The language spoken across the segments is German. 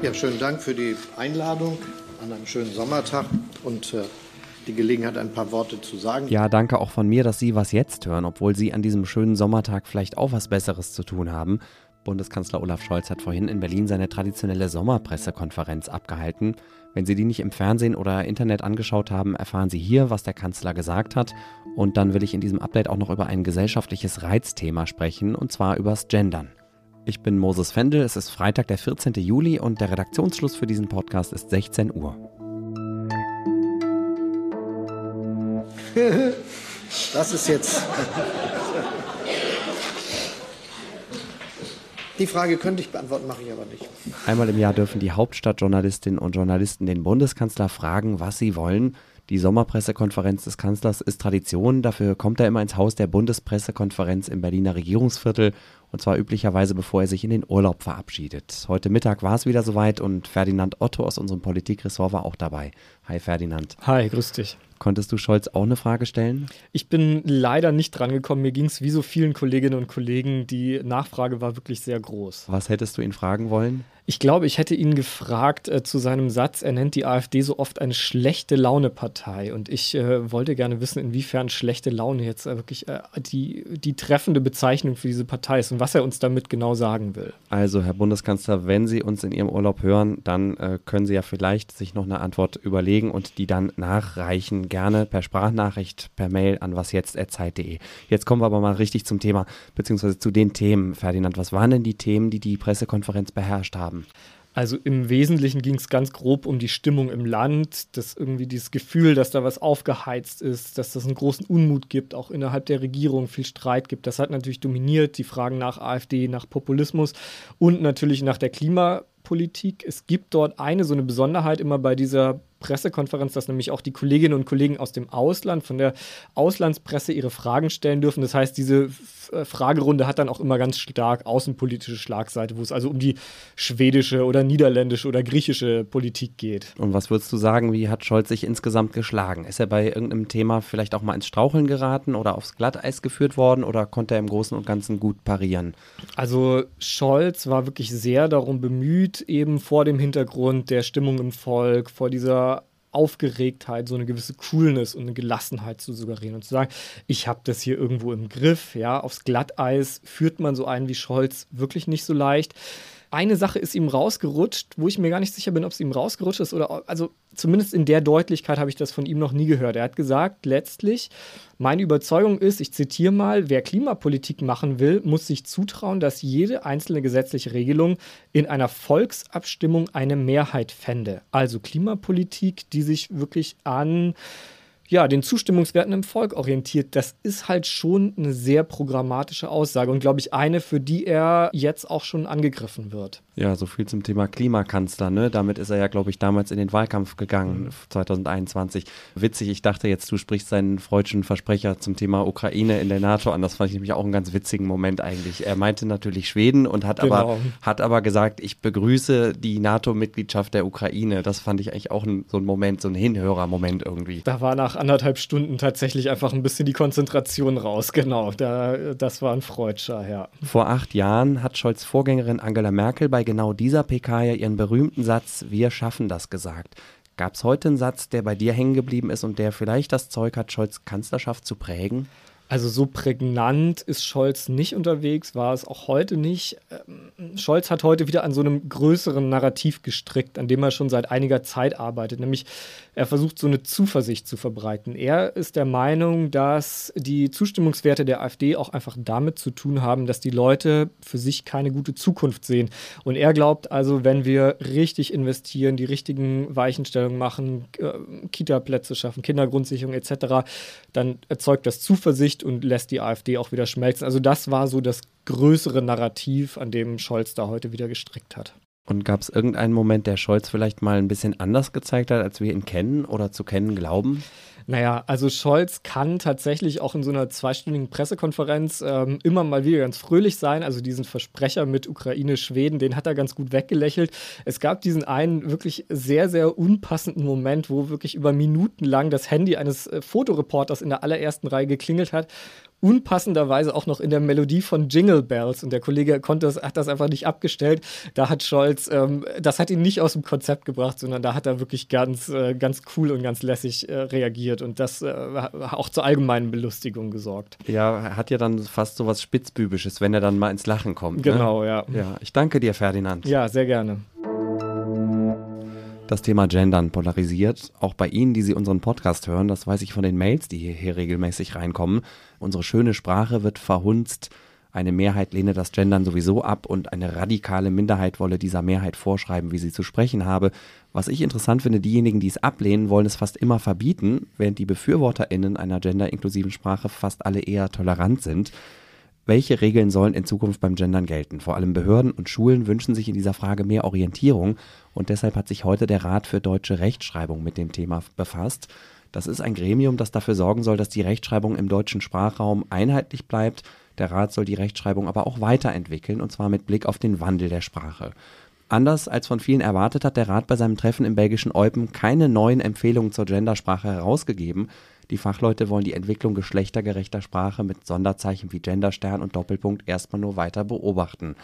Ja, schönen Dank für die Einladung an einem schönen Sommertag und äh, die Gelegenheit, ein paar Worte zu sagen. Ja, danke auch von mir, dass Sie was jetzt hören, obwohl Sie an diesem schönen Sommertag vielleicht auch was Besseres zu tun haben. Bundeskanzler Olaf Scholz hat vorhin in Berlin seine traditionelle Sommerpressekonferenz abgehalten. Wenn Sie die nicht im Fernsehen oder Internet angeschaut haben, erfahren Sie hier, was der Kanzler gesagt hat. Und dann will ich in diesem Update auch noch über ein gesellschaftliches Reizthema sprechen, und zwar übers Gendern. Ich bin Moses Fendel, es ist Freitag, der 14. Juli und der Redaktionsschluss für diesen Podcast ist 16 Uhr. Das ist jetzt. Die Frage könnte ich beantworten, mache ich aber nicht. Einmal im Jahr dürfen die Hauptstadtjournalistinnen und Journalisten den Bundeskanzler fragen, was sie wollen. Die Sommerpressekonferenz des Kanzlers ist Tradition. Dafür kommt er immer ins Haus der Bundespressekonferenz im Berliner Regierungsviertel und zwar üblicherweise, bevor er sich in den Urlaub verabschiedet. Heute Mittag war es wieder soweit und Ferdinand Otto aus unserem Politikressort war auch dabei. Hi Ferdinand. Hi, grüß dich. Konntest du Scholz auch eine Frage stellen? Ich bin leider nicht drangekommen. Mir ging es wie so vielen Kolleginnen und Kollegen. Die Nachfrage war wirklich sehr groß. Was hättest du ihn fragen wollen? Ich glaube, ich hätte ihn gefragt äh, zu seinem Satz, er nennt die AfD so oft eine schlechte Laune-Partei. Und ich äh, wollte gerne wissen, inwiefern schlechte Laune jetzt äh, wirklich äh, die, die treffende Bezeichnung für diese Partei ist was er uns damit genau sagen will. Also, Herr Bundeskanzler, wenn Sie uns in Ihrem Urlaub hören, dann äh, können Sie ja vielleicht sich noch eine Antwort überlegen und die dann nachreichen. Gerne per Sprachnachricht, per Mail an wasjetzt.zeit.de. Jetzt kommen wir aber mal richtig zum Thema, beziehungsweise zu den Themen. Ferdinand, was waren denn die Themen, die die Pressekonferenz beherrscht haben? Also im Wesentlichen ging es ganz grob um die Stimmung im Land, dass irgendwie dieses Gefühl, dass da was aufgeheizt ist, dass das einen großen Unmut gibt, auch innerhalb der Regierung viel Streit gibt. Das hat natürlich dominiert, die Fragen nach AfD, nach Populismus und natürlich nach der Klimapolitik. Es gibt dort eine so eine Besonderheit immer bei dieser Pressekonferenz, dass nämlich auch die Kolleginnen und Kollegen aus dem Ausland, von der Auslandspresse ihre Fragen stellen dürfen. Das heißt, diese äh, Fragerunde hat dann auch immer ganz stark außenpolitische Schlagseite, wo es also um die schwedische oder niederländische oder griechische Politik geht. Und was würdest du sagen, wie hat Scholz sich insgesamt geschlagen? Ist er bei irgendeinem Thema vielleicht auch mal ins Straucheln geraten oder aufs Glatteis geführt worden oder konnte er im Großen und Ganzen gut parieren? Also Scholz war wirklich sehr darum bemüht, eben vor dem Hintergrund der Stimmung im Volk, vor dieser Aufgeregtheit, so eine gewisse Coolness und eine Gelassenheit zu suggerieren und zu sagen, ich habe das hier irgendwo im Griff, ja, aufs Glatteis führt man so einen wie Scholz wirklich nicht so leicht. Eine Sache ist ihm rausgerutscht, wo ich mir gar nicht sicher bin, ob es ihm rausgerutscht ist oder also zumindest in der Deutlichkeit habe ich das von ihm noch nie gehört. Er hat gesagt, letztlich, meine Überzeugung ist, ich zitiere mal, wer Klimapolitik machen will, muss sich zutrauen, dass jede einzelne gesetzliche Regelung in einer Volksabstimmung eine Mehrheit fände. Also Klimapolitik, die sich wirklich an ja, den Zustimmungswerten im Volk orientiert. Das ist halt schon eine sehr programmatische Aussage und glaube ich eine, für die er jetzt auch schon angegriffen wird. Ja, so viel zum Thema Klimakanzler. Ne? Damit ist er ja, glaube ich, damals in den Wahlkampf gegangen, mhm. 2021. Witzig, ich dachte jetzt, du sprichst seinen freudschen Versprecher zum Thema Ukraine in der NATO an. Das fand ich nämlich auch einen ganz witzigen Moment eigentlich. Er meinte natürlich Schweden und hat, genau. aber, hat aber gesagt, ich begrüße die NATO-Mitgliedschaft der Ukraine. Das fand ich eigentlich auch ein, so ein Moment, so ein Hinhörermoment irgendwie. Da war nach anderthalb Stunden tatsächlich einfach ein bisschen die Konzentration raus. Genau, da, das war ein Freudscher, ja. Vor acht Jahren hat Scholz Vorgängerin Angela Merkel bei genau dieser PK ja ihren berühmten Satz Wir schaffen das gesagt. Gab es heute einen Satz, der bei dir hängen geblieben ist und der vielleicht das Zeug hat, Scholz Kanzlerschaft zu prägen? Also so prägnant ist Scholz nicht unterwegs, war es auch heute nicht. Ähm, Scholz hat heute wieder an so einem größeren Narrativ gestrickt, an dem er schon seit einiger Zeit arbeitet, nämlich er versucht so eine Zuversicht zu verbreiten. Er ist der Meinung, dass die Zustimmungswerte der AfD auch einfach damit zu tun haben, dass die Leute für sich keine gute Zukunft sehen. Und er glaubt also, wenn wir richtig investieren, die richtigen Weichenstellungen machen, äh, Kita-Plätze schaffen, Kindergrundsicherung etc., dann erzeugt das Zuversicht nicht und lässt die AfD auch wieder schmelzen. Also das war so das größere Narrativ, an dem Scholz da heute wieder gestrickt hat. Und gab es irgendeinen Moment, der Scholz vielleicht mal ein bisschen anders gezeigt hat, als wir ihn kennen oder zu kennen glauben? Naja, also Scholz kann tatsächlich auch in so einer zweistündigen Pressekonferenz ähm, immer mal wieder ganz fröhlich sein. Also diesen Versprecher mit Ukraine, Schweden, den hat er ganz gut weggelächelt. Es gab diesen einen wirklich sehr, sehr unpassenden Moment, wo wirklich über Minuten lang das Handy eines äh, Fotoreporters in der allerersten Reihe geklingelt hat unpassenderweise auch noch in der Melodie von Jingle Bells und der Kollege konnte das, hat das einfach nicht abgestellt. Da hat Scholz, ähm, das hat ihn nicht aus dem Konzept gebracht, sondern da hat er wirklich ganz, äh, ganz cool und ganz lässig äh, reagiert und das äh, auch zur allgemeinen Belustigung gesorgt. Ja, er hat ja dann fast so was Spitzbübisches, wenn er dann mal ins Lachen kommt. Genau, ne? ja. Ja, ich danke dir, Ferdinand. Ja, sehr gerne. Das Thema Gendern polarisiert, auch bei Ihnen, die Sie unseren Podcast hören, das weiß ich von den Mails, die hierher regelmäßig reinkommen. Unsere schöne Sprache wird verhunzt, eine Mehrheit lehne das Gendern sowieso ab und eine radikale Minderheit wolle dieser Mehrheit vorschreiben, wie sie zu sprechen habe. Was ich interessant finde, diejenigen, die es ablehnen, wollen es fast immer verbieten, während die BefürworterInnen einer genderinklusiven Sprache fast alle eher tolerant sind. Welche Regeln sollen in Zukunft beim Gendern gelten? Vor allem Behörden und Schulen wünschen sich in dieser Frage mehr Orientierung und deshalb hat sich heute der Rat für deutsche Rechtschreibung mit dem Thema befasst. Das ist ein Gremium, das dafür sorgen soll, dass die Rechtschreibung im deutschen Sprachraum einheitlich bleibt. Der Rat soll die Rechtschreibung aber auch weiterentwickeln und zwar mit Blick auf den Wandel der Sprache. Anders als von vielen erwartet, hat der Rat bei seinem Treffen im belgischen Eupen keine neuen Empfehlungen zur Gendersprache herausgegeben. Die Fachleute wollen die Entwicklung geschlechtergerechter Sprache mit Sonderzeichen wie Genderstern und Doppelpunkt erstmal nur weiter beobachten.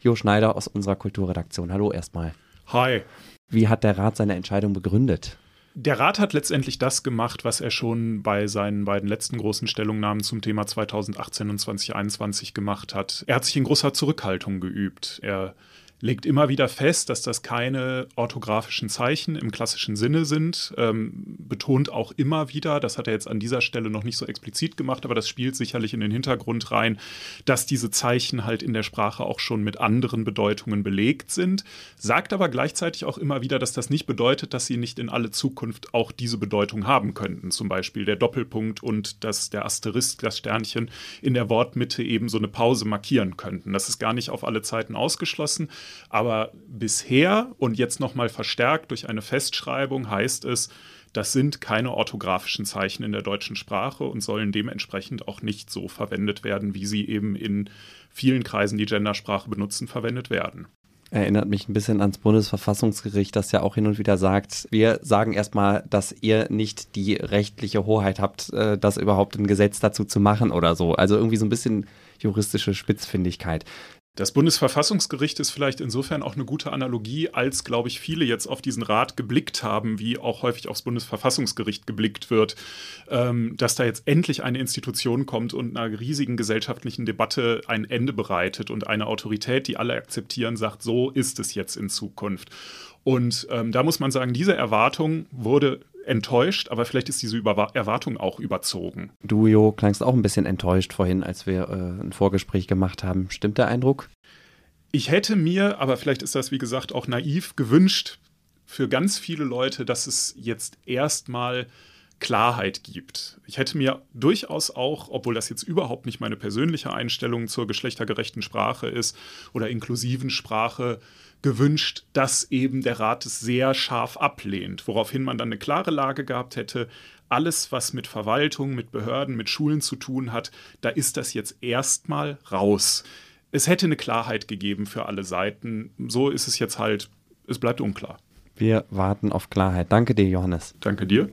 Jo Schneider aus unserer Kulturredaktion. Hallo erstmal. Hi. Wie hat der Rat seine Entscheidung begründet? Der Rat hat letztendlich das gemacht, was er schon bei seinen beiden letzten großen Stellungnahmen zum Thema 2018 und 2021 gemacht hat. Er hat sich in großer Zurückhaltung geübt. Er legt immer wieder fest, dass das keine orthografischen Zeichen im klassischen Sinne sind, ähm, betont auch immer wieder, das hat er jetzt an dieser Stelle noch nicht so explizit gemacht, aber das spielt sicherlich in den Hintergrund rein, dass diese Zeichen halt in der Sprache auch schon mit anderen Bedeutungen belegt sind, sagt aber gleichzeitig auch immer wieder, dass das nicht bedeutet, dass sie nicht in alle Zukunft auch diese Bedeutung haben könnten. Zum Beispiel der Doppelpunkt und dass der Asterisk, das Sternchen in der Wortmitte eben so eine Pause markieren könnten. Das ist gar nicht auf alle Zeiten ausgeschlossen. Aber bisher und jetzt nochmal verstärkt durch eine Festschreibung heißt es, das sind keine orthografischen Zeichen in der deutschen Sprache und sollen dementsprechend auch nicht so verwendet werden, wie sie eben in vielen Kreisen, die Gendersprache benutzen, verwendet werden. Erinnert mich ein bisschen ans Bundesverfassungsgericht, das ja auch hin und wieder sagt, wir sagen erstmal, dass ihr nicht die rechtliche Hoheit habt, äh, das überhaupt ein Gesetz dazu zu machen oder so. Also irgendwie so ein bisschen juristische Spitzfindigkeit. Das Bundesverfassungsgericht ist vielleicht insofern auch eine gute Analogie, als, glaube ich, viele jetzt auf diesen Rat geblickt haben, wie auch häufig aufs Bundesverfassungsgericht geblickt wird, ähm, dass da jetzt endlich eine Institution kommt und einer riesigen gesellschaftlichen Debatte ein Ende bereitet und eine Autorität, die alle akzeptieren, sagt, so ist es jetzt in Zukunft. Und ähm, da muss man sagen, diese Erwartung wurde enttäuscht, aber vielleicht ist diese Über Erwartung auch überzogen. Du, Jo, klangst auch ein bisschen enttäuscht vorhin, als wir äh, ein Vorgespräch gemacht haben. Stimmt der Eindruck? Ich hätte mir, aber vielleicht ist das wie gesagt auch naiv, gewünscht für ganz viele Leute, dass es jetzt erstmal Klarheit gibt. Ich hätte mir durchaus auch, obwohl das jetzt überhaupt nicht meine persönliche Einstellung zur geschlechtergerechten Sprache ist oder inklusiven Sprache, gewünscht, dass eben der Rat es sehr scharf ablehnt, woraufhin man dann eine klare Lage gehabt hätte, alles, was mit Verwaltung, mit Behörden, mit Schulen zu tun hat, da ist das jetzt erstmal raus. Es hätte eine Klarheit gegeben für alle Seiten. So ist es jetzt halt, es bleibt unklar. Wir warten auf Klarheit. Danke dir, Johannes. Danke dir.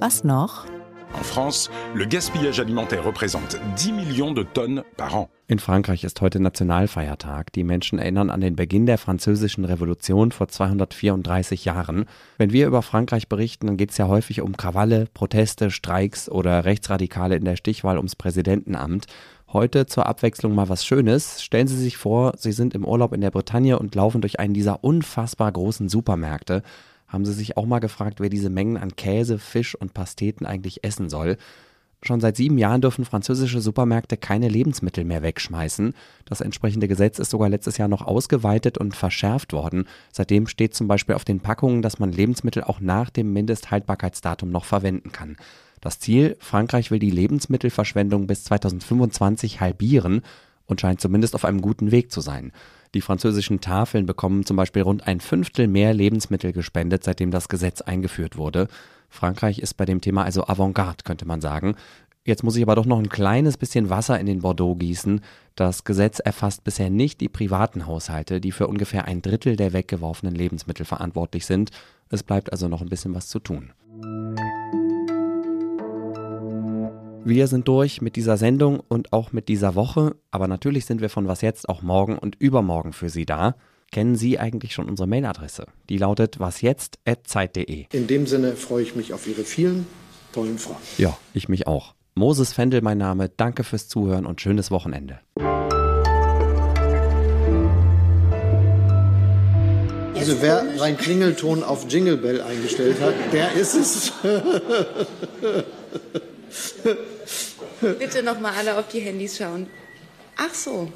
Was noch? En France, le gaspillage alimentaire représente 10 millions de tonnes par an. In Frankreich ist heute Nationalfeiertag. Die Menschen erinnern an den Beginn der französischen Revolution vor 234 Jahren. Wenn wir über Frankreich berichten, dann geht es ja häufig um Krawalle, Proteste, Streiks oder Rechtsradikale in der Stichwahl ums Präsidentenamt. Heute zur Abwechslung mal was Schönes. Stellen Sie sich vor, Sie sind im Urlaub in der Bretagne und laufen durch einen dieser unfassbar großen Supermärkte. Haben Sie sich auch mal gefragt, wer diese Mengen an Käse, Fisch und Pasteten eigentlich essen soll? Schon seit sieben Jahren dürfen französische Supermärkte keine Lebensmittel mehr wegschmeißen. Das entsprechende Gesetz ist sogar letztes Jahr noch ausgeweitet und verschärft worden. Seitdem steht zum Beispiel auf den Packungen, dass man Lebensmittel auch nach dem Mindesthaltbarkeitsdatum noch verwenden kann. Das Ziel, Frankreich will die Lebensmittelverschwendung bis 2025 halbieren und scheint zumindest auf einem guten Weg zu sein. Die französischen Tafeln bekommen zum Beispiel rund ein Fünftel mehr Lebensmittel gespendet, seitdem das Gesetz eingeführt wurde. Frankreich ist bei dem Thema also Avantgarde, könnte man sagen. Jetzt muss ich aber doch noch ein kleines bisschen Wasser in den Bordeaux gießen. Das Gesetz erfasst bisher nicht die privaten Haushalte, die für ungefähr ein Drittel der weggeworfenen Lebensmittel verantwortlich sind. Es bleibt also noch ein bisschen was zu tun. Wir sind durch mit dieser Sendung und auch mit dieser Woche, aber natürlich sind wir von Was jetzt auch morgen und übermorgen für Sie da. Kennen Sie eigentlich schon unsere Mailadresse? Die lautet wasjetzt.zeit.de. In dem Sinne freue ich mich auf Ihre vielen tollen Fragen. Ja, ich mich auch. Moses Fendel mein Name, danke fürs Zuhören und schönes Wochenende. Also wer seinen Klingelton auf Jingle Bell eingestellt hat, der ist es. Bitte nochmal alle auf die Handys schauen. Ach so,